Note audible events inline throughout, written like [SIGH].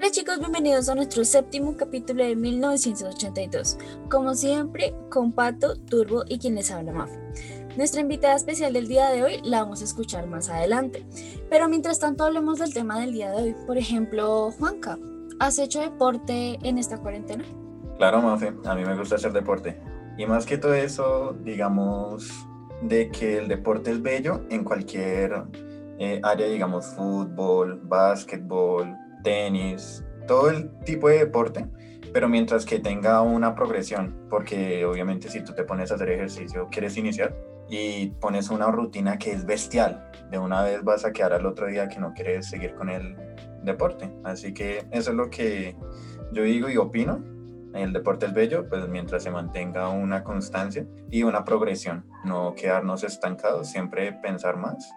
Hola chicos, bienvenidos a nuestro séptimo capítulo de 1982. Como siempre, con Pato, Turbo y quien les habla Maf. Nuestra invitada especial del día de hoy la vamos a escuchar más adelante. Pero mientras tanto hablemos del tema del día de hoy. Por ejemplo, Juanca, ¿has hecho deporte en esta cuarentena? Claro, Mafe, a mí me gusta hacer deporte. Y más que todo eso, digamos, de que el deporte es bello en cualquier eh, área, digamos, fútbol, básquetbol, tenis, todo el tipo de deporte, pero mientras que tenga una progresión, porque obviamente si tú te pones a hacer ejercicio, quieres iniciar y pones una rutina que es bestial, de una vez vas a quedar al otro día que no quieres seguir con el deporte. Así que eso es lo que yo digo y opino. El deporte es bello, pues mientras se mantenga una constancia y una progresión, no quedarnos estancados, siempre pensar más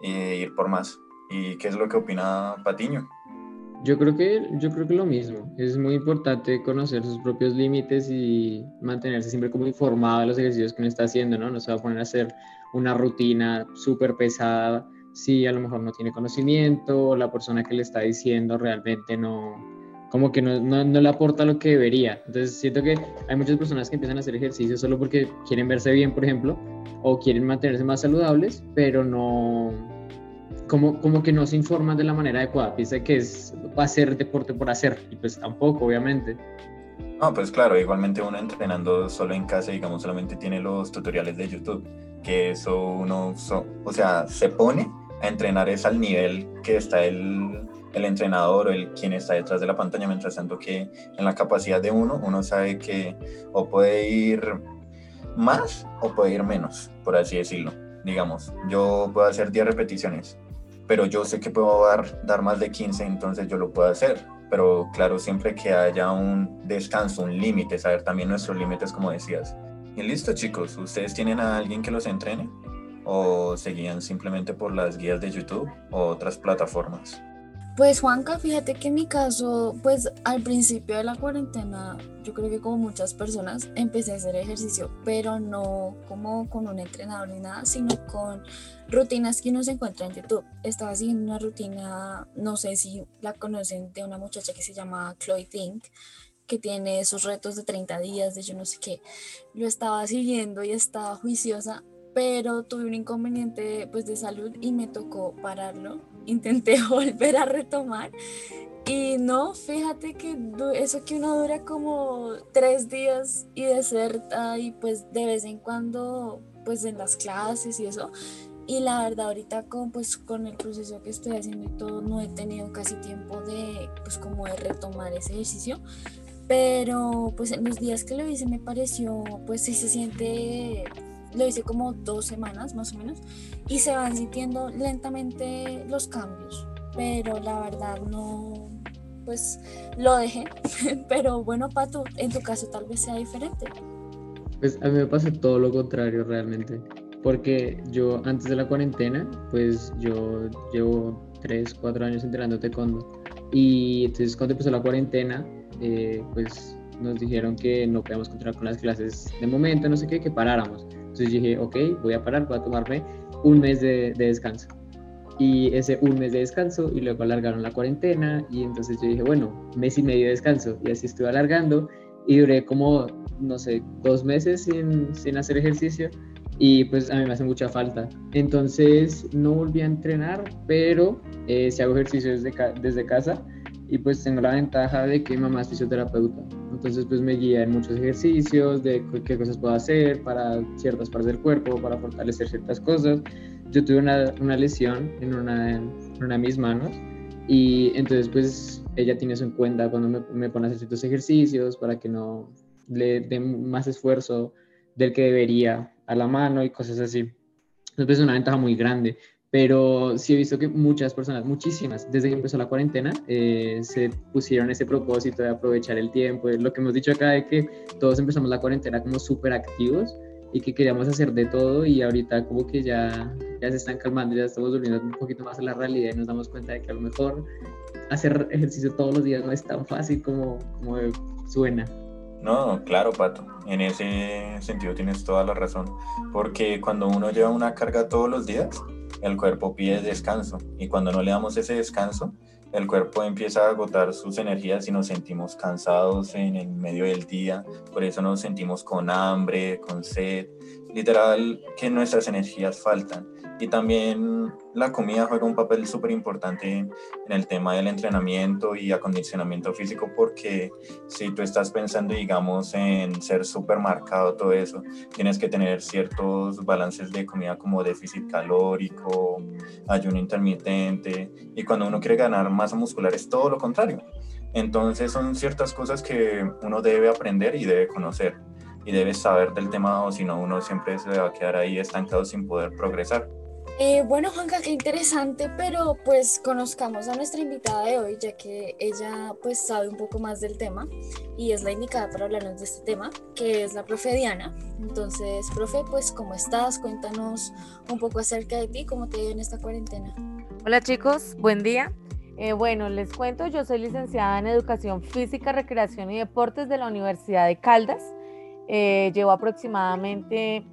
e ir por más. ¿Y qué es lo que opina Patiño? Yo creo que yo creo que lo mismo. Es muy importante conocer sus propios límites y mantenerse siempre como informado de los ejercicios que uno está haciendo, ¿no? No se va a poner a hacer una rutina súper pesada si a lo mejor no tiene conocimiento o la persona que le está diciendo realmente no como que no, no, no le aporta lo que debería. Entonces siento que hay muchas personas que empiezan a hacer ejercicio solo porque quieren verse bien, por ejemplo, o quieren mantenerse más saludables, pero no como, como que no se informan de la manera adecuada. Piensa que es hacer deporte por hacer, y pues tampoco, obviamente. No, pues claro, igualmente uno entrenando solo en casa, digamos, solamente tiene los tutoriales de YouTube, que eso uno, o sea, se pone a entrenar es al nivel que está el, el entrenador o el quien está detrás de la pantalla, mientras tanto que en la capacidad de uno, uno sabe que o puede ir más o puede ir menos, por así decirlo. Digamos, yo puedo hacer 10 repeticiones, pero yo sé que puedo dar, más de 15, entonces yo lo puedo hacer. Pero claro, siempre que haya un descanso, un límite, saber también nuestros límites, como decías. Y listo, chicos, ¿ustedes tienen a alguien que los entrene? ¿O seguían simplemente por las guías de YouTube o otras plataformas? Pues Juanca, fíjate que en mi caso, pues al principio de la cuarentena, yo creo que como muchas personas, empecé a hacer ejercicio, pero no como con un entrenador ni nada, sino con rutinas que uno se encuentra en YouTube. Estaba siguiendo una rutina, no sé si la conocen, de una muchacha que se llama Chloe Think, que tiene esos retos de 30 días, de yo no sé qué. Lo estaba siguiendo y estaba juiciosa, pero tuve un inconveniente pues de salud y me tocó pararlo. Intenté [LAUGHS] volver a retomar y no, fíjate que eso que uno dura como tres días y deserta y pues de vez en cuando pues en las clases y eso. Y la verdad ahorita con pues con el proceso que estoy haciendo y todo no he tenido casi tiempo de pues como de retomar ese ejercicio. Pero pues en los días que lo hice me pareció pues sí se siente lo hice como dos semanas más o menos y se van sintiendo lentamente los cambios, pero la verdad no, pues lo dejé, [LAUGHS] pero bueno, Pato, en tu caso tal vez sea diferente. Pues a mí me pasa todo lo contrario realmente, porque yo antes de la cuarentena, pues yo llevo tres, cuatro años entrenando taekwondo y entonces cuando empezó la cuarentena, eh, pues nos dijeron que no podíamos continuar con las clases de momento, no sé qué, que paráramos. Entonces dije, ok, voy a parar, voy a tomarme un mes de, descanso. Y ese un mes de descanso y luego alargaron la cuarentena y entonces yo dije, bueno, mes y medio de descanso y así estuve alargando y duré como, no sé, dos meses sin, sin hacer ejercicio y pues a mí me hace mucha falta. Entonces no volví a entrenar, pero eh, si hago ejercicio desde, desde casa y pues tengo la ventaja de que mi mamá es fisioterapeuta. Entonces pues me guía en muchos ejercicios de qué cosas puedo hacer para ciertas partes del cuerpo, para fortalecer ciertas cosas. Yo tuve una, una lesión en una, en una de mis manos y entonces pues ella tiene eso en cuenta cuando me, me pone a hacer ciertos ejercicios para que no le dé más esfuerzo del que debería a la mano y cosas así. Entonces pues, es una ventaja muy grande pero sí he visto que muchas personas, muchísimas, desde que empezó la cuarentena, eh, se pusieron ese propósito de aprovechar el tiempo, lo que hemos dicho acá de que todos empezamos la cuarentena como súper activos y que queríamos hacer de todo y ahorita como que ya, ya se están calmando, ya estamos volviendo un poquito más a la realidad y nos damos cuenta de que a lo mejor hacer ejercicio todos los días no es tan fácil como, como suena. No, claro, Pato. En ese sentido tienes toda la razón. Porque cuando uno lleva una carga todos los días, el cuerpo pide descanso. Y cuando no le damos ese descanso, el cuerpo empieza a agotar sus energías y nos sentimos cansados en el medio del día, por eso nos sentimos con hambre, con sed, literal que nuestras energías faltan. Y también la comida juega un papel súper importante en el tema del entrenamiento y acondicionamiento físico porque si tú estás pensando, digamos, en ser súper marcado todo eso, tienes que tener ciertos balances de comida como déficit calórico, ayuno intermitente y cuando uno quiere ganar masa muscular es todo lo contrario. Entonces son ciertas cosas que uno debe aprender y debe conocer y debe saber del tema o si no uno siempre se va a quedar ahí estancado sin poder progresar. Eh, bueno, Juanca, qué interesante, pero pues conozcamos a nuestra invitada de hoy, ya que ella pues sabe un poco más del tema y es la indicada para hablarnos de este tema, que es la profe Diana. Entonces, profe, pues ¿cómo estás? Cuéntanos un poco acerca de ti, cómo te ha en esta cuarentena. Hola chicos, buen día. Eh, bueno, les cuento, yo soy licenciada en Educación Física, Recreación y Deportes de la Universidad de Caldas. Eh, llevo aproximadamente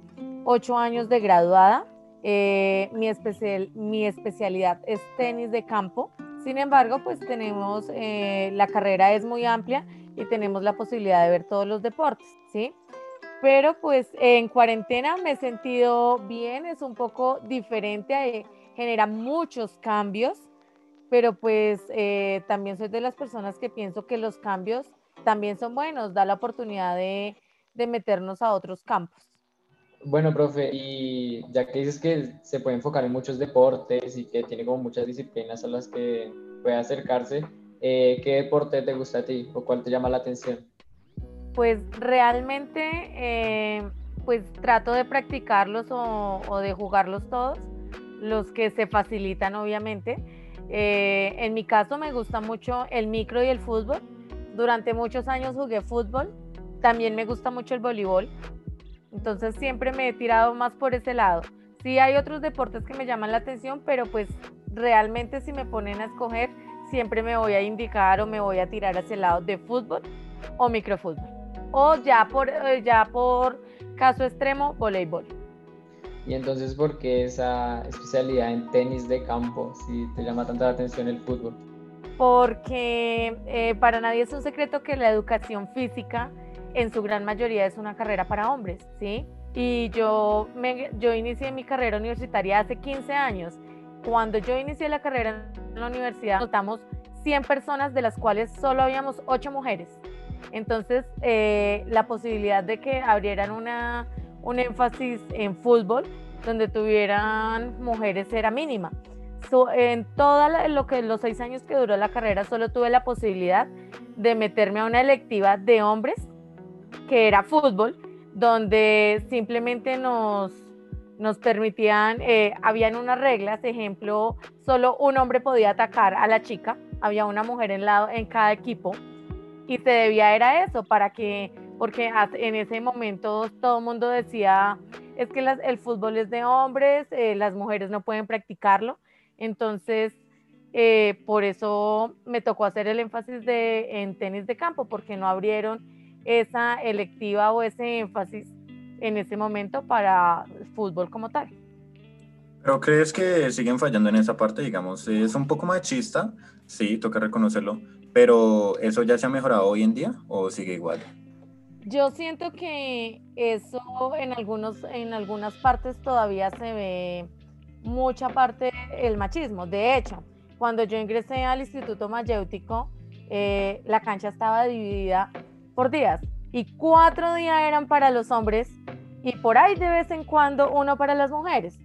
ocho años de graduada. Eh, mi, especial, mi especialidad es tenis de campo. Sin embargo, pues tenemos, eh, la carrera es muy amplia y tenemos la posibilidad de ver todos los deportes, ¿sí? Pero pues en cuarentena me he sentido bien, es un poco diferente, eh, genera muchos cambios, pero pues también soy de las personas que pienso que los cambios también son buenos, da la oportunidad de, de meternos a otros campos. Bueno, profe, y ya que dices que se puede enfocar en muchos deportes y que tiene como muchas disciplinas a las que puede acercarse, eh, ¿qué deporte te gusta a ti o cuál te llama la atención? Pues realmente, eh, pues trato de practicarlos o, de jugarlos todos, los que se facilitan obviamente. Eh, en mi caso me gusta mucho el micro y el fútbol. Durante muchos años jugué fútbol. También me gusta mucho el voleibol. Entonces siempre me he tirado más por ese lado. Sí hay otros deportes que me llaman la atención, pero pues realmente si me ponen a escoger, siempre me voy a indicar o me voy a tirar hacia el lado de fútbol o microfútbol. O ya por, eh, ya por caso extremo, voleibol. Y entonces, ¿por qué esa especialidad en tenis de campo si te llama tanta la atención el fútbol? Porque eh, para nadie es un secreto que la educación física en su gran mayoría es una carrera para hombres, ¿sí? Y yo, me, yo inicié mi carrera universitaria hace 15 años. Cuando yo inicié la carrera en la universidad, notamos 100 personas, de las cuales solo habíamos 8 mujeres. Entonces, eh, la posibilidad de que abrieran una, un énfasis en fútbol, donde tuvieran mujeres, era mínima. en toda lo que los seis años que duró la carrera, solo tuve la posibilidad de meterme a una electiva de hombres que era fútbol, donde simplemente nos, nos permitían, eh, habían unas reglas, ejemplo, solo un hombre podía atacar a la chica, había una mujer en, lado, en cada equipo y se debía era eso, para que, porque en ese momento todo el mundo decía, es que el fútbol es de hombres, eh, las mujeres no pueden practicarlo, entonces eh, por eso me tocó hacer el énfasis de, en tenis de campo, porque no abrieron esa electiva o ese énfasis en ese momento para el fútbol como tal. ¿Pero crees que siguen fallando en esa parte? Digamos, es un poco machista, sí, toca reconocerlo, pero ¿eso ya se ha mejorado hoy en día o sigue igual? Yo siento que eso en, algunos, en algunas partes todavía se ve mucha parte el machismo. De hecho, cuando yo ingresé al Instituto Mayéutico, eh, la cancha estaba dividida por días y cuatro días eran para los hombres y por ahí de vez en cuando uno para las mujeres.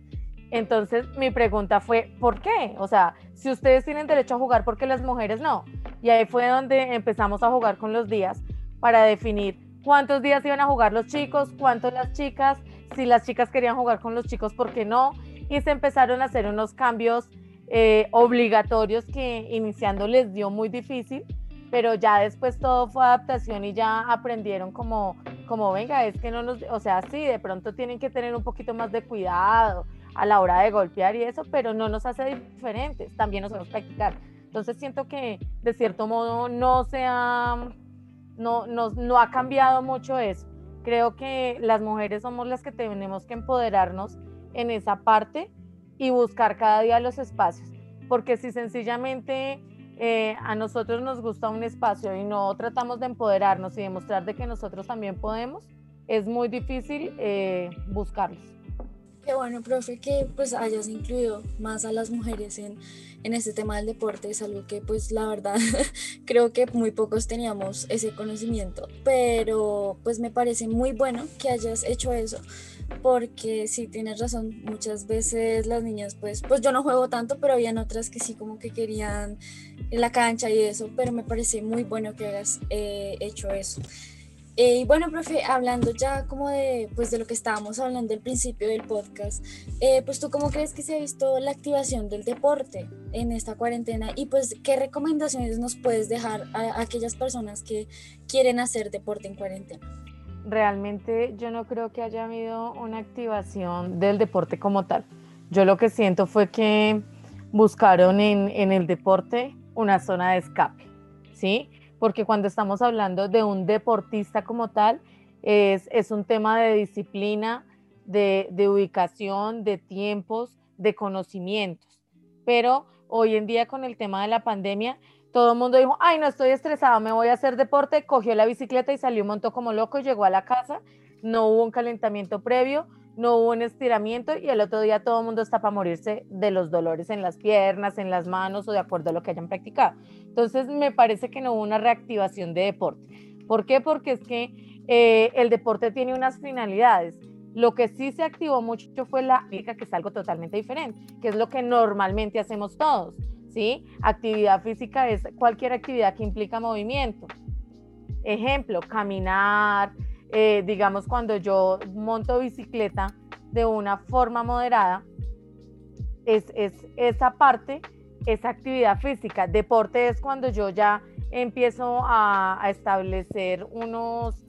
Entonces mi pregunta fue, ¿por qué? O sea, si ustedes tienen derecho a jugar, ¿por qué las mujeres no? Y ahí fue donde empezamos a jugar con los días para definir cuántos días iban a jugar los chicos, cuántos las chicas, si las chicas querían jugar con los chicos, ¿por qué no? Y se empezaron a hacer unos cambios eh, obligatorios que iniciando les dio muy difícil pero ya después todo fue adaptación y ya aprendieron como, como venga, es que no nos, o sea, sí, de pronto tienen que tener un poquito más de cuidado a la hora de golpear y eso, pero no nos hace diferentes, también nos podemos practicar. Entonces siento que de cierto modo no se ha, no, no, no ha cambiado mucho eso. Creo que las mujeres somos las que tenemos que empoderarnos en esa parte y buscar cada día los espacios, porque si sencillamente eh, a nosotros nos gusta un espacio y no tratamos de empoderarnos y demostrar de que nosotros también podemos, es muy difícil eh, buscarlos. Qué bueno, profe, que pues hayas incluido más a las mujeres en, en este tema del deporte. Es algo que pues la verdad [LAUGHS] creo que muy pocos teníamos ese conocimiento, pero pues me parece muy bueno que hayas hecho eso porque sí tienes razón, muchas veces las niñas pues, pues yo no juego tanto, pero habían otras que sí como que querían en la cancha y eso, pero me parece muy bueno que hayas eh, hecho eso. Y bueno, profe, hablando ya como de, pues de lo que estábamos hablando al principio del podcast, eh, pues tú cómo crees que se ha visto la activación del deporte en esta cuarentena y pues qué recomendaciones nos puedes dejar a aquellas personas que quieren hacer deporte en cuarentena realmente yo no creo que haya habido una activación del deporte como tal. Yo lo que siento fue que buscaron en, en el deporte una zona de escape, ¿sí? Porque cuando estamos hablando de un deportista como tal, es, un tema de disciplina, de, de ubicación, de tiempos, de conocimientos. Pero hoy en día con el tema de la pandemia, todo el mundo dijo, ay, no estoy estresado, me voy a hacer deporte, cogió la bicicleta y salió un montón como loco, llegó a la casa, no hubo un calentamiento previo, no hubo un estiramiento y el otro día todo el mundo está para morirse de los dolores en las piernas, en las manos o de acuerdo a lo que hayan practicado. Entonces me parece que no hubo una reactivación de deporte. ¿Por qué? Porque es que eh, el deporte tiene unas finalidades. Lo que sí se activó mucho fue la que es algo totalmente diferente, que es lo que normalmente hacemos todos ¿sí? Actividad física es cualquier actividad que implica movimiento. Ejemplo, caminar, eh, digamos cuando yo monto bicicleta de una forma moderada, es, esa parte, esa actividad física. Deporte es cuando yo ya empiezo a, a establecer unos,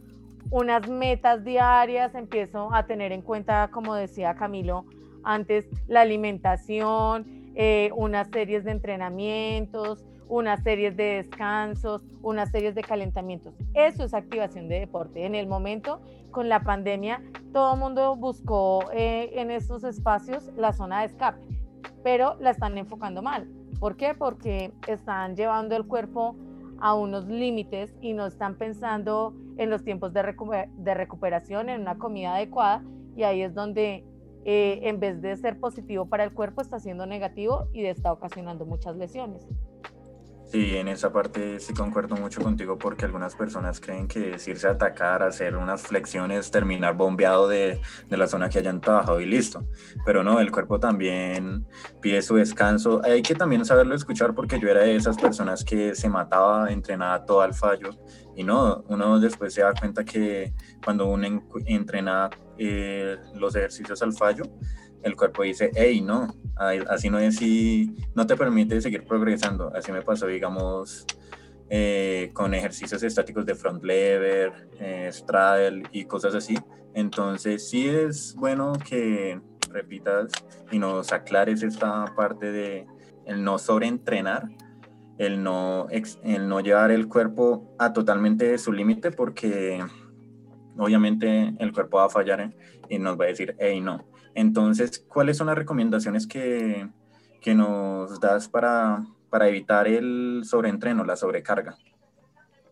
unas metas diarias, empiezo a tener en cuenta, como decía Camilo antes, la alimentación, eh, unas series de entrenamientos, unas series de descansos, unas series de calentamientos. Eso es activación de deporte. En el momento, con la pandemia, todo el mundo buscó eh, en estos espacios la zona de escape, pero la están enfocando mal. ¿Por qué? Porque están llevando el cuerpo a unos límites y no están pensando en los tiempos de, recuperación, en una comida adecuada, y ahí es donde eh, en vez de ser positivo para el cuerpo, está siendo negativo y está ocasionando muchas lesiones. Sí, en esa parte sí concuerdo mucho contigo porque algunas personas creen que es irse a atacar, hacer unas flexiones, terminar bombeado de, de, la zona que hayan trabajado y listo. Pero no, el cuerpo también pide su descanso. Hay que también saberlo escuchar porque yo era de esas personas que se mataba, entrenaba todo al fallo. Y no, uno después se da cuenta que cuando uno entrena eh, los ejercicios al fallo, el cuerpo dice, hey, no, así no es si no te permite seguir progresando. Así me pasó, digamos, eh, con ejercicios estáticos de front lever, eh, straddle y cosas así. Entonces sí es bueno que repitas y nos aclares esta parte de el no sobreentrenar, el no, el no llevar el cuerpo a totalmente su límite porque obviamente el cuerpo va a fallar y nos va a decir, hey, no entonces, ¿cuáles son las recomendaciones que, que nos das para, para, evitar el sobreentreno, la sobrecarga?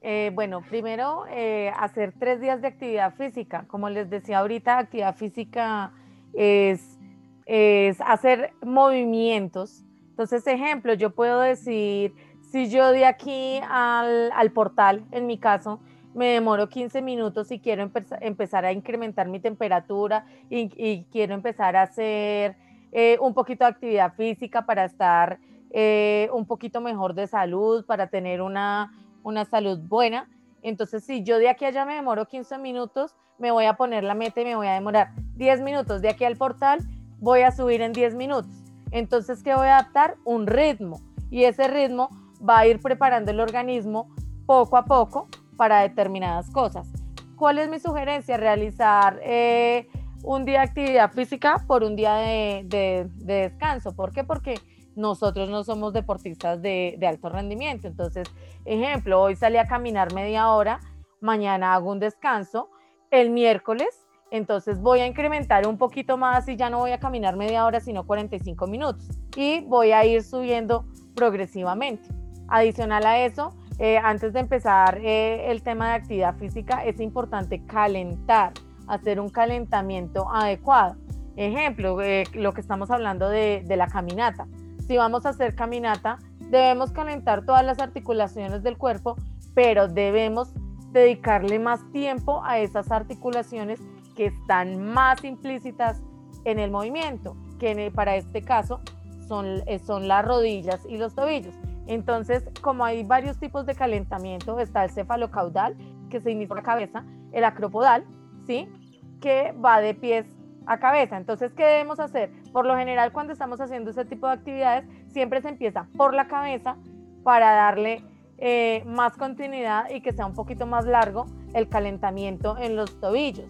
Eh, bueno, primero eh, hacer tres días de actividad física. Como les decía ahorita, actividad física es, es hacer movimientos. Entonces, ejemplo, yo puedo decir, si yo de aquí al, al portal, en mi caso, me demoro 15 minutos y quiero empezar a incrementar mi temperatura y, quiero empezar a hacer eh, un poquito de actividad física para estar eh, un poquito mejor de salud, para tener una, una salud buena. Entonces, si yo de aquí allá me demoro 15 minutos, me voy a poner la meta y me voy a demorar 10 minutos. De aquí al portal voy a subir en 10 minutos. Entonces, ¿qué voy a adaptar? Un ritmo. Y ese ritmo va a ir preparando el organismo poco a poco para determinadas cosas. ¿Cuál es mi sugerencia? Realizar eh, un día de actividad física por un día de, descanso. ¿Por qué? Porque nosotros no somos deportistas de, alto rendimiento. Entonces, ejemplo, hoy salí a caminar media hora, mañana hago un descanso, el miércoles, entonces voy a incrementar un poquito más y ya no voy a caminar media hora, sino 45 minutos. Y voy a ir subiendo progresivamente. Adicional a eso, eh, antes de empezar eh, el tema de actividad física, es importante calentar, hacer un calentamiento adecuado. Ejemplo, eh, lo que estamos hablando de, de la caminata. Si vamos a hacer caminata, debemos calentar todas las articulaciones del cuerpo, pero debemos dedicarle más tiempo a esas articulaciones que están más implícitas en el movimiento, que para este caso son, son las rodillas y los tobillos. Entonces, como hay varios tipos de calentamiento, está el cefalocaudal, que significa cabeza, el acropodal, ¿sí? Que va de pies a cabeza. Entonces, ¿qué debemos hacer? Por lo general, cuando estamos haciendo ese tipo de actividades, siempre se empieza por la cabeza para darle eh, más continuidad y que sea un poquito más largo el calentamiento en los tobillos,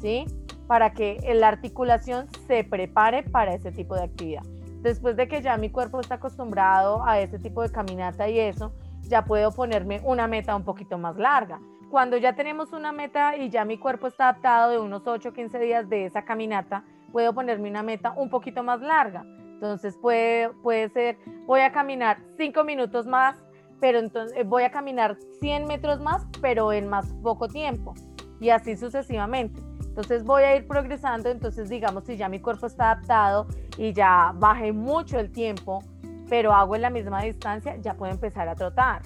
¿sí? Para que la articulación se prepare para ese tipo de actividad. Después de que ya mi cuerpo está acostumbrado a ese tipo de caminata y eso, ya puedo ponerme una meta un poquito más larga. Cuando ya tenemos una meta y ya mi cuerpo está adaptado de unos 8 o 15 días de esa caminata, puedo ponerme una meta un poquito más larga. Entonces puede, puede ser, voy a caminar 5 minutos más, pero entonces eh, voy a caminar 100 metros más, pero en más poco tiempo. Y así sucesivamente. Entonces voy a ir progresando, entonces digamos si ya mi cuerpo está adaptado y ya bajé mucho el tiempo, pero hago en la misma distancia, ya puedo empezar a trotar.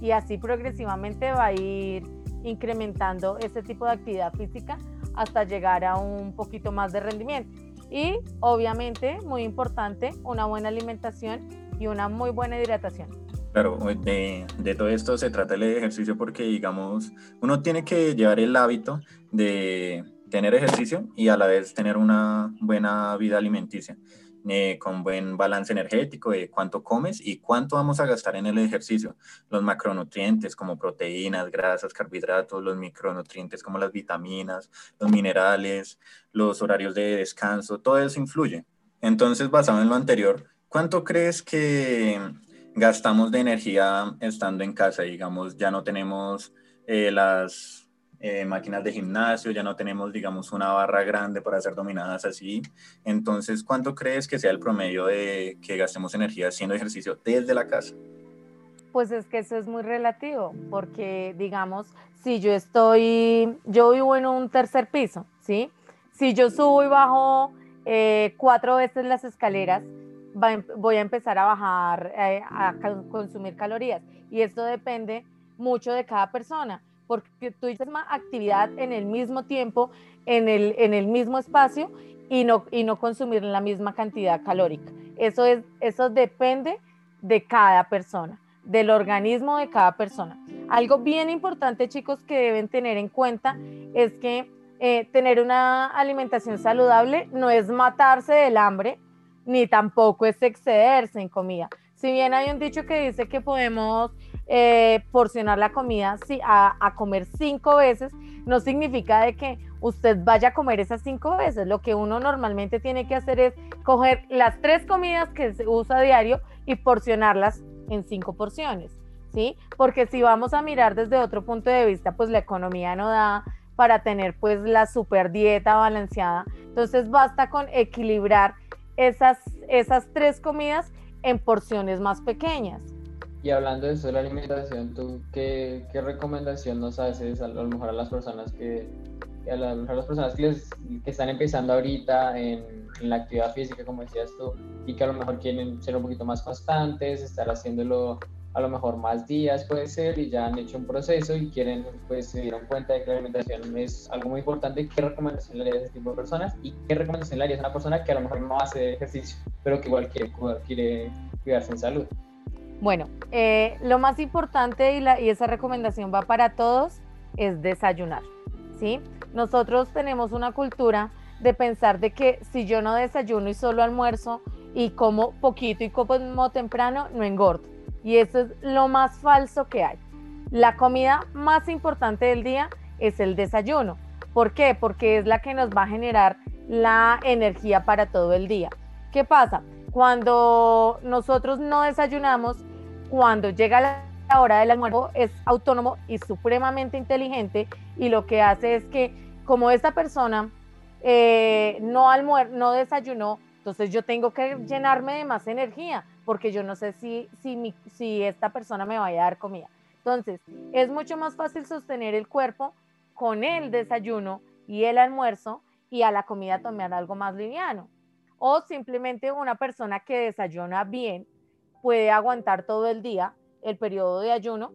Y así progresivamente va a ir incrementando ese tipo de actividad física hasta llegar a un poquito más de rendimiento. Y obviamente, muy importante, una buena alimentación y una muy buena hidratación. Claro, de, de, todo esto se trata el ejercicio porque, digamos, uno tiene que llevar el hábito de tener ejercicio y a la vez tener una buena vida alimenticia, eh, con buen balance energético de cuánto comes y cuánto vamos a gastar en el ejercicio. Los macronutrientes como proteínas, grasas, carbohidratos, los micronutrientes como las vitaminas, los minerales, los horarios de descanso, todo eso influye. Entonces, basado en lo anterior, ¿cuánto crees que gastamos de energía estando en casa? Digamos, ya no tenemos eh, las eh, máquinas de gimnasio, ya no tenemos, digamos, una barra grande para hacer dominadas así. Entonces, ¿cuánto crees que sea el promedio de que gastemos energía haciendo ejercicio desde la casa? Pues es que eso es muy relativo, porque digamos, si yo estoy, yo vivo en un tercer piso, ¿sí? Si yo subo y bajo eh, cuatro veces las escaleras, em, voy a empezar a bajar, eh, a consumir calorías. Y esto depende mucho de cada persona porque tú dices más actividad en el mismo tiempo, en el, en el mismo espacio y no, y no consumir la misma cantidad calórica. Eso, es, eso depende de cada persona, del organismo de cada persona. Algo bien importante, chicos, que deben tener en cuenta es que eh, tener una alimentación saludable no es matarse del hambre, ni tampoco es excederse en comida. Si bien hay un dicho que dice que podemos eh, porcionar la comida a, comer cinco veces, no significa de que usted vaya a comer esas cinco veces. Lo que uno normalmente tiene que hacer es coger las tres comidas que se usa a diario y porcionarlas en cinco porciones, ¿sí? Porque si vamos a mirar desde otro punto de vista, pues la economía no da para tener pues la super dieta balanceada. Entonces basta con equilibrar esas, esas tres comidas en porciones más pequeñas. Y hablando de eso de la alimentación, ¿tú qué, qué recomendación nos haces a, lo mejor a las personas que, a, las personas que, que, están empezando ahorita en, en, la actividad física, como decías tú, y que a lo mejor quieren ser un poquito más constantes, estar haciéndolo a lo mejor más días puede ser y ya han hecho un proceso y quieren, pues se dieron cuenta de que la alimentación es algo muy importante, ¿qué recomendación le harías a ese tipo de personas? ¿Y qué recomendación le harías a una persona que a lo mejor no hace ejercicio, pero que igual quiere, quiere cuidarse en salud? Bueno, eh, lo más importante y, y esa recomendación va para todos es desayunar, ¿sí? Nosotros tenemos una cultura de pensar de que si yo no desayuno y solo almuerzo y como poquito y como temprano, no engordo. Y eso es lo más falso que hay. La comida más importante del día es el desayuno. ¿Por qué? Porque es la que nos va a generar la energía para todo el día. ¿Qué pasa? Cuando nosotros no desayunamos, cuando llega la hora del almuerzo es autónomo y supremamente inteligente y lo que hace es que como esta persona eh, no, almuer no desayunó, entonces yo tengo que llenarme de más energía. porque yo no sé si, si, si esta persona me vaya a dar comida. Entonces, es mucho más fácil sostener el cuerpo con el desayuno y el almuerzo y a la comida tomar algo más liviano. O simplemente una persona que desayuna bien puede aguantar todo el día el periodo de ayuno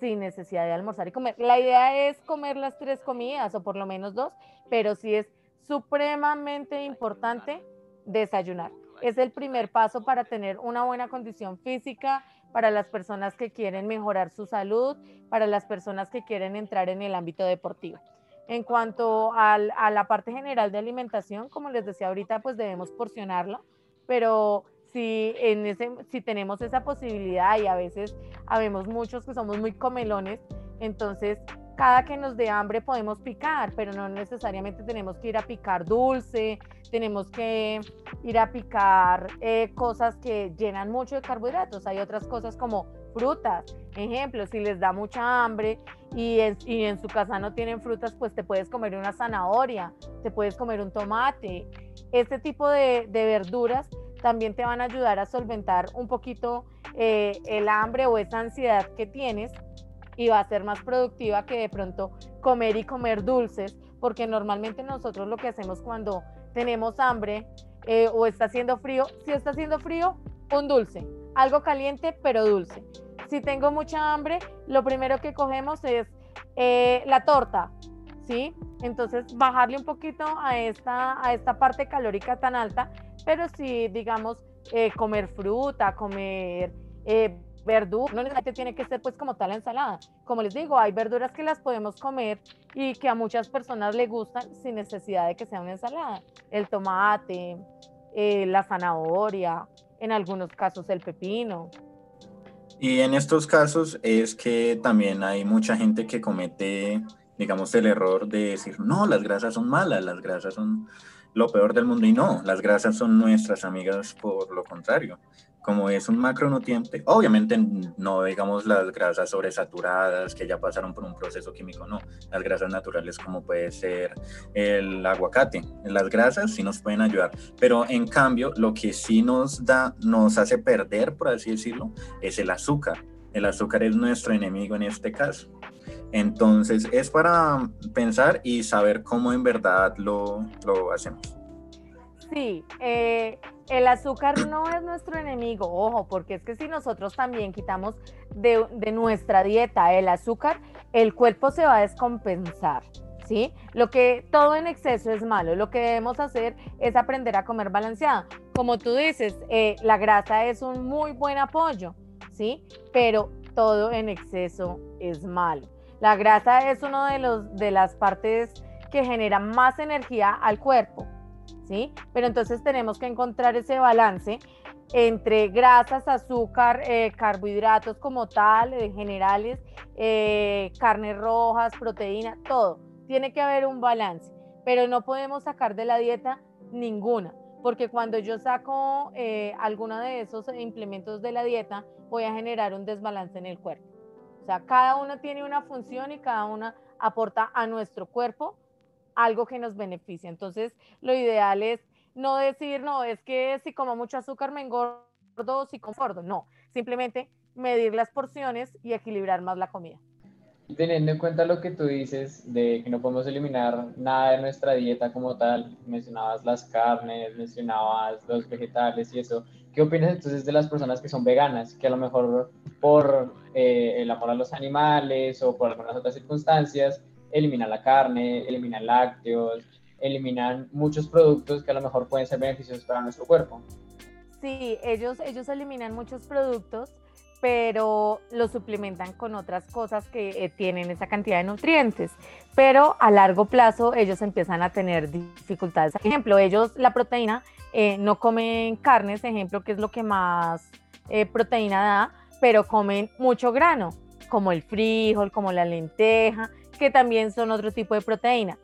sin necesidad de almorzar y comer. La idea es comer las tres comidas o por lo menos dos, pero sí es supremamente importante desayunar. Es el primer paso para tener una buena condición física, para las personas que quieren mejorar su salud, para las personas que quieren entrar en el ámbito deportivo. En cuanto a la parte general de alimentación, como les decía ahorita, pues debemos porcionarlo, pero si, en ese, si tenemos esa posibilidad y a veces habemos muchos que somos muy comelones, entonces cada que nos dé hambre podemos picar, pero no necesariamente tenemos que ir a picar dulce, tenemos que ir a picar eh, cosas que llenan mucho de carbohidratos. Hay otras cosas como frutas. Ejemplo, si les da mucha hambre y en, y en su casa no tienen frutas, pues te puedes comer una zanahoria, te puedes comer un tomate. Este tipo de verduras también te van a ayudar a solventar un poquito eh, el hambre o esa ansiedad que tienes y va a ser más productiva que de pronto comer y comer dulces, porque normalmente nosotros lo que hacemos cuando tenemos hambre eh, o está haciendo frío, si está haciendo frío, un dulce, algo caliente pero dulce. Si tengo mucha hambre, lo primero que cogemos es eh, la torta, ¿sí? Entonces bajarle un poquito a esta, a esta parte calórica tan alta pero si, digamos, eh, comer fruta, comer eh, verdura, no necesariamente tiene que ser pues como tal la ensalada. Como les digo, hay verduras que las podemos comer y que a muchas personas les gustan sin necesidad de que sea una ensalada. El tomate, eh, la zanahoria, en algunos casos el pepino. Y en estos casos es que también hay mucha gente que comete, digamos, el error de decir, no, las grasas son malas, las grasas son lo peor del mundo y no, las grasas son nuestras amigas por lo contrario. Como es un macronutriente, obviamente no digamos las grasas sobresaturadas que ya pasaron por un proceso químico, no, las grasas naturales como puede ser el aguacate. Las grasas sí nos pueden ayudar, pero en cambio lo que sí nos da, nos hace perder, por así decirlo, es el azúcar. El azúcar es nuestro enemigo en este caso. Entonces es para pensar y saber cómo en verdad lo, lo hacemos. Sí, eh, el azúcar no es nuestro enemigo, ojo, porque es que si nosotros también quitamos de, de, nuestra dieta el azúcar, el cuerpo se va a descompensar, ¿sí? Lo que todo en exceso es malo, lo que debemos hacer es aprender a comer balanceado. Como tú dices, eh, la grasa es un muy buen apoyo, ¿sí? Pero todo en exceso es malo. La grasa es una de, los, de las partes que genera más energía al cuerpo, ¿sí? Pero entonces tenemos que encontrar ese balance entre grasas, azúcar, eh, carbohidratos como tal, en generales, eh, carnes rojas, proteína, todo. Tiene que haber un balance, pero no podemos sacar de la dieta ninguna, porque cuando yo saco eh, alguno de esos implementos de la dieta, voy a generar un desbalance en el cuerpo. O sea, cada uno tiene una función y cada una aporta a nuestro cuerpo algo que nos beneficia. Entonces, lo ideal es no decir, no, es que si como mucho azúcar me engordo, si confordo. No, simplemente medir las porciones y equilibrar más la comida. Teniendo en cuenta lo que tú dices de que no podemos eliminar nada de nuestra dieta como tal, mencionabas las carnes, mencionabas los vegetales y eso, ¿Qué opinas entonces de las personas que son veganas, que a lo mejor por eh, el amor a los animales o por algunas otras circunstancias eliminan la carne, eliminan lácteos, eliminan muchos productos que a lo mejor pueden ser beneficiosos para nuestro cuerpo? Sí, ellos, ellos eliminan muchos productos, pero los suplementan con otras cosas que eh, tienen esa cantidad de nutrientes. Pero a largo plazo ellos empiezan a tener dificultades. Por ejemplo, ellos la proteína eh, no comen carnes, ejemplo, que es lo que más eh, proteína da, pero comen mucho grano, como el frijol, como la lenteja, que también son otro tipo de proteína.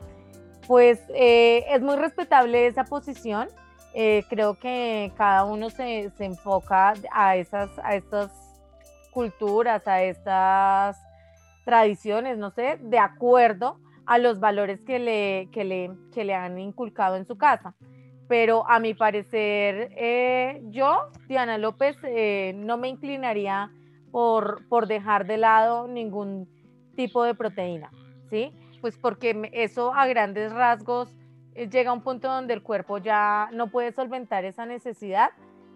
Pues eh, es muy respetable esa posición. creo que cada uno se, se, enfoca a esas, a estas culturas, a estas tradiciones, no sé, de acuerdo a los valores que le, que le, que le han inculcado en su casa pero a mi parecer, eh, yo, Diana López, eh, no me inclinaría por, por dejar de lado ningún tipo de proteína, ¿sí? Pues porque eso a grandes rasgos eh, llega a un punto donde el cuerpo ya no puede solventar esa necesidad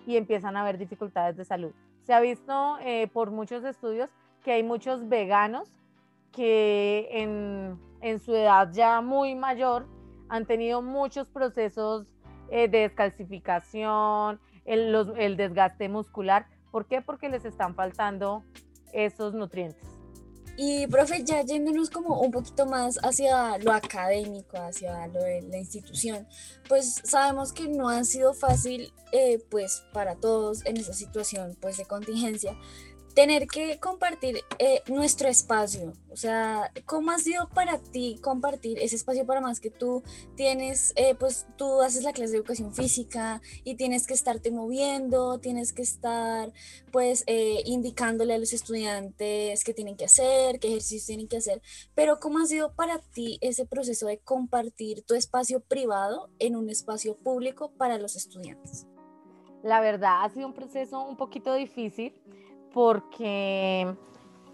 y empiezan a haber dificultades de salud. Se ha visto por muchos estudios que hay muchos veganos que en, en su edad ya muy mayor han tenido muchos procesos eh, de descalcificación, el, el desgaste muscular. ¿Por qué? Porque les están faltando esos nutrientes. Y, profe, ya yéndonos como un poquito más hacia lo académico, hacia lo de la institución, pues sabemos que no ha sido fácil, eh, pues, para todos en esta situación, pues, de contingencia, tener que compartir eh, nuestro espacio. O sea, ¿cómo ha sido para ti compartir ese espacio para más que tú tienes, eh, pues tú haces la clase de educación física y tienes que estarte moviendo, tienes que estar pues eh, indicándole a los estudiantes qué tienen que hacer, qué ejercicios tienen que hacer, pero ¿cómo ha sido para ti ese proceso de compartir tu espacio privado en un espacio público para los estudiantes? La verdad ha sido un proceso un poquito difícil porque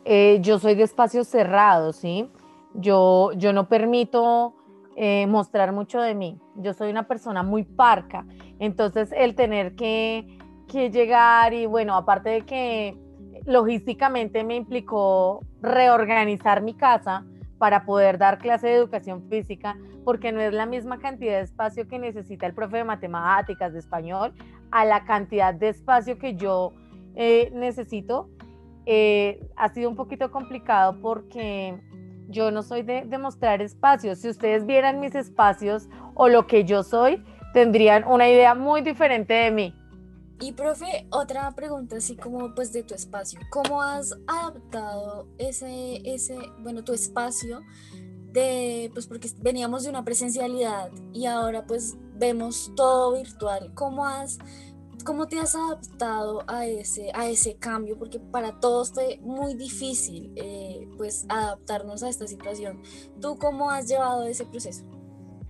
eh, yo soy de espacios cerrados, ¿sí? Yo, yo no permito eh, mostrar mucho de mí. Yo soy una persona muy parca. Entonces, el tener que, que llegar y bueno, aparte de que logísticamente me implicó reorganizar mi casa para poder dar clase de educación física, porque no es la misma cantidad de espacio que necesita el profe de matemáticas, de español, a la cantidad de espacio que yo eh, necesito. Eh, ha sido un poquito complicado porque yo no soy de, mostrar espacios. Si ustedes vieran mis espacios o lo que yo soy, tendrían una idea muy diferente de mí. Y profe, otra pregunta así como pues de tu espacio. ¿Cómo has adaptado ese, ese, bueno, tu espacio de, pues porque veníamos de una presencialidad y ahora pues vemos todo virtual? ¿Cómo has ¿Cómo te has adaptado a ese, a ese cambio? Porque para todos fue muy difícil eh, pues adaptarnos a esta situación. ¿Tú cómo has llevado ese proceso?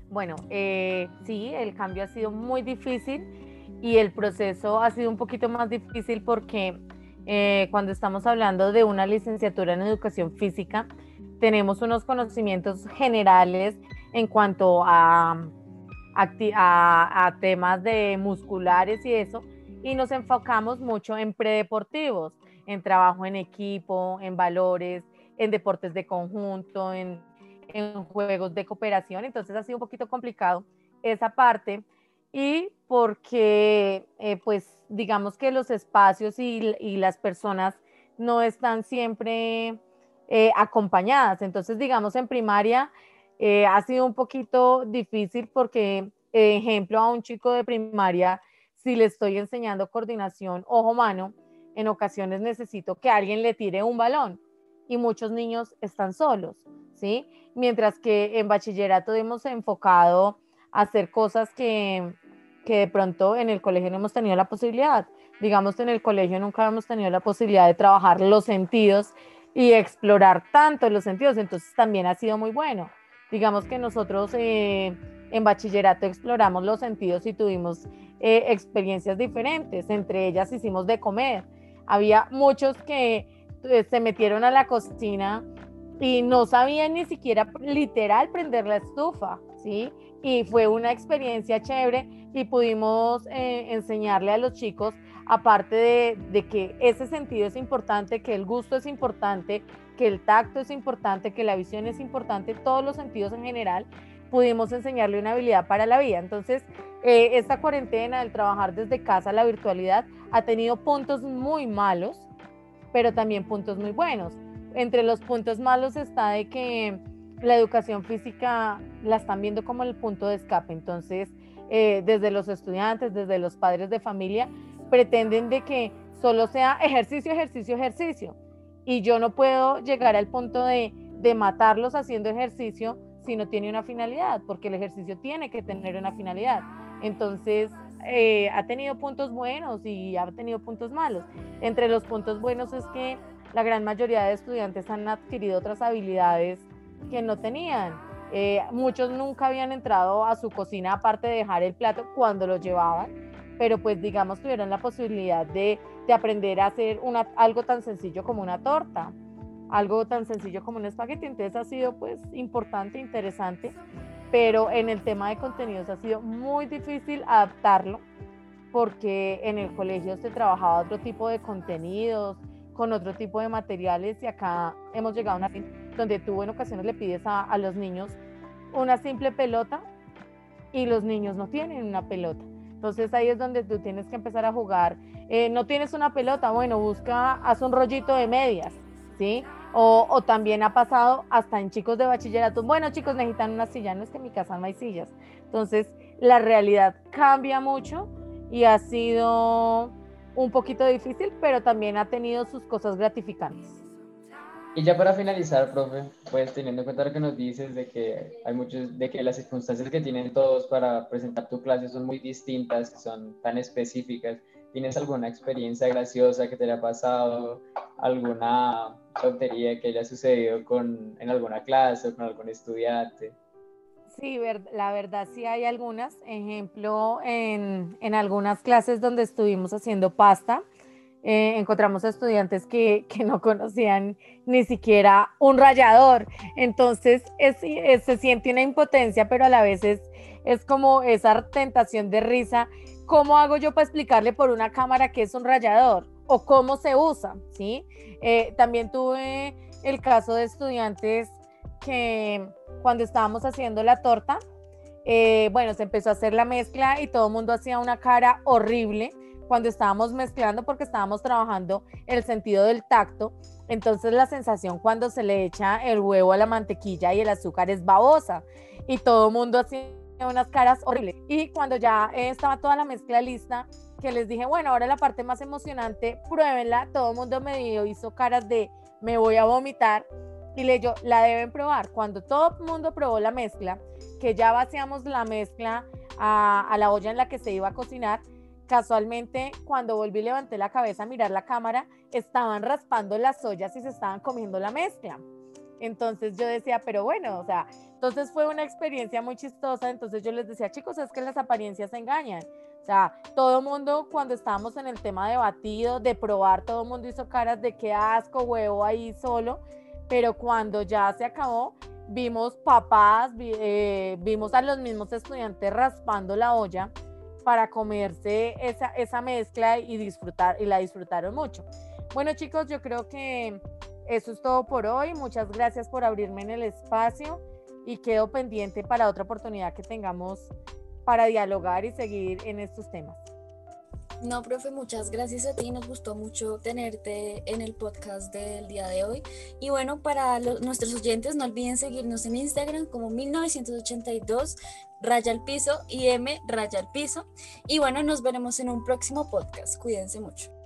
Bueno, eh, sí, el cambio ha sido muy difícil y el proceso ha sido un poquito más difícil porque eh, cuando estamos hablando de una licenciatura en educación física, tenemos unos conocimientos generales en cuanto a a, temas de musculares y eso, y nos enfocamos mucho en predeportivos, en trabajo en equipo, en valores, en deportes de conjunto, en, juegos de cooperación, entonces ha sido un poquito complicado esa parte y porque eh, pues digamos que los espacios y, y, las personas no están siempre eh, acompañadas, entonces digamos en primaria eh, ha sido un poquito difícil porque, ejemplo, a un chico de primaria, si le estoy enseñando coordinación ojo-mano, en ocasiones necesito que alguien le tire un balón y muchos niños están solos, ¿sí? Mientras que en bachillerato hemos enfocado a hacer cosas que, que de pronto en el colegio no hemos tenido la posibilidad. Digamos, en el colegio nunca hemos tenido la posibilidad de trabajar los sentidos y explorar tanto los sentidos, entonces también ha sido muy bueno. Digamos que nosotros eh, en bachillerato exploramos los sentidos y tuvimos eh, experiencias diferentes, entre ellas hicimos de comer. Había muchos que eh, se metieron a la cocina y no sabían ni siquiera literal prender la estufa, ¿sí? Y fue una experiencia chévere y pudimos enseñarle a los chicos, aparte de, que ese sentido es importante, que el gusto es importante, que el tacto es importante, que la visión es importante, todos los sentidos en general, pudimos enseñarle una habilidad para la vida. Entonces, eh, esta cuarentena, el trabajar desde casa, la virtualidad, ha tenido puntos muy malos, pero también puntos muy buenos. Entre los puntos malos está de que la educación física la están viendo como el punto de escape. Entonces, eh, desde los estudiantes, desde los padres de familia, pretenden de que solo sea ejercicio, ejercicio, ejercicio y yo no puedo llegar al punto de, matarlos haciendo ejercicio si no tiene una finalidad, porque el ejercicio tiene que tener una finalidad. Entonces, eh, ha tenido puntos buenos y ha tenido puntos malos. Entre los puntos buenos es que la gran mayoría de estudiantes han adquirido otras habilidades que no tenían. Eh, muchos nunca habían entrado a su cocina aparte de dejar el plato cuando lo llevaban, pero pues digamos tuvieron la posibilidad de, de aprender a hacer una, algo tan sencillo como una torta, algo tan sencillo como un espagueti. Entonces ha sido pues importante, interesante, pero en el tema de contenidos ha sido muy difícil adaptarlo porque en el colegio se trabajaba otro tipo de contenidos, con otro tipo de materiales y acá hemos llegado a una donde tú en ocasiones le pides a, a los niños una simple pelota y los niños no tienen una pelota. Entonces ahí es donde tú tienes que empezar a jugar. Eh, no tienes una pelota, bueno, busca, haz un rollito de medias, ¿sí? O, o, también ha pasado hasta en chicos de bachillerato, bueno chicos necesitan una silla, no es que en mi casa no hay sillas. Entonces la realidad cambia mucho y ha sido un poquito difícil, pero también ha tenido sus cosas gratificantes. Y ya para finalizar, profe, pues teniendo en cuenta lo que nos dices de que hay muchos, de que las circunstancias que tienen todos para presentar tu clase son muy distintas, son tan específicas, ¿tienes alguna experiencia graciosa que te haya pasado, alguna tontería que haya sucedido con, en alguna clase o con algún estudiante? Sí, la verdad sí hay algunas. Ejemplo, en, en algunas clases donde estuvimos haciendo pasta, eh, encontramos estudiantes que, que, no conocían ni siquiera un rallador. Entonces es, se siente una impotencia, pero a la vez es, es como esa tentación de risa. ¿Cómo hago yo para explicarle por una cámara qué es un rallador? ¿O cómo se usa? ¿sí? Eh, también tuve el caso de estudiantes que cuando estábamos haciendo la torta, eh, bueno, se empezó a hacer la mezcla y todo el mundo hacía una cara horrible cuando estábamos mezclando porque estábamos trabajando el sentido del tacto. Entonces la sensación cuando se le echa el huevo a la mantequilla y el azúcar es babosa y todo el mundo hacía unas caras horribles. Y cuando ya estaba toda la mezcla lista, que les dije, bueno, ahora la parte más emocionante, pruébenla. Todo el mundo me dio, hizo caras de me voy a vomitar y le yo, la deben probar. Cuando todo el mundo probó la mezcla, que ya vaciamos la mezcla a, a, la olla en la que se iba a cocinar, casualmente cuando volví levanté la cabeza a mirar la cámara, estaban raspando las ollas y se estaban comiendo la mezcla. Entonces yo decía, pero bueno, o sea, entonces fue una experiencia muy chistosa. Entonces yo les decía, chicos, es que las apariencias engañan. O sea, todo mundo cuando estábamos en el tema de batido, de probar, todo mundo hizo caras de qué asco, huevo ahí solo pero cuando ya se acabó, vimos papás, eh, vimos a los mismos estudiantes raspando la olla para comerse esa, esa mezcla y disfrutar, y la disfrutaron mucho. Bueno chicos, yo creo que eso es todo por hoy. Muchas gracias por abrirme en el espacio y quedo pendiente para otra oportunidad que tengamos para dialogar y seguir en estos temas. No, profe, muchas gracias a ti. Nos gustó mucho tenerte en el podcast del día de hoy. Y bueno, para nuestros oyentes, no olviden seguirnos en Instagram como 1982 raya al piso y M raya al piso. Y bueno, nos veremos en un próximo podcast. Cuídense mucho.